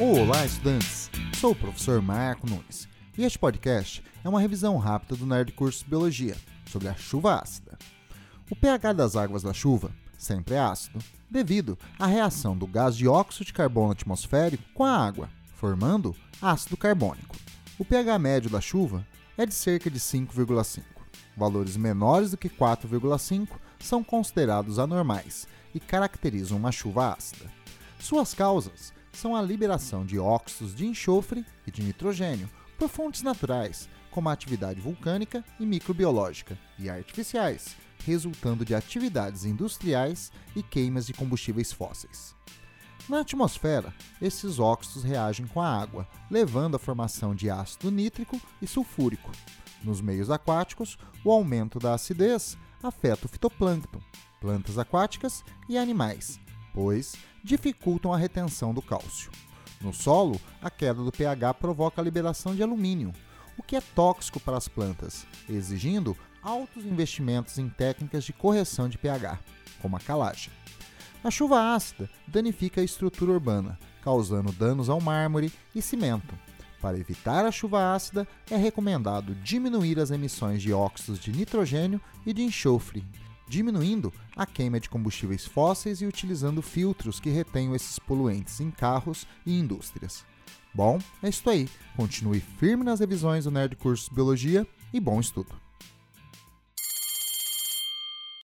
Olá, estudantes! Sou o professor Marco Nunes e este podcast é uma revisão rápida do Nerd Curso Biologia sobre a chuva ácida. O pH das águas da chuva sempre é ácido, devido à reação do gás dióxido de carbono atmosférico com a água, formando ácido carbônico. O pH médio da chuva é de cerca de 5,5. Valores menores do que 4,5 são considerados anormais e caracterizam uma chuva ácida. Suas causas são a liberação de óxidos de enxofre e de nitrogênio por fontes naturais, como a atividade vulcânica e microbiológica, e artificiais, resultando de atividades industriais e queimas de combustíveis fósseis. Na atmosfera, esses óxidos reagem com a água, levando à formação de ácido nítrico e sulfúrico. Nos meios aquáticos, o aumento da acidez afeta o fitoplâncton, plantas aquáticas e animais, pois dificultam a retenção do cálcio. No solo, a queda do pH provoca a liberação de alumínio, o que é tóxico para as plantas, exigindo altos investimentos em técnicas de correção de pH, como a calagem. A chuva ácida danifica a estrutura urbana, causando danos ao mármore e cimento. Para evitar a chuva ácida, é recomendado diminuir as emissões de óxidos de nitrogênio e de enxofre, diminuindo a queima de combustíveis fósseis e utilizando filtros que retenham esses poluentes em carros e indústrias. Bom, é isso aí. Continue firme nas revisões do Nerd Curso Biologia e bom estudo!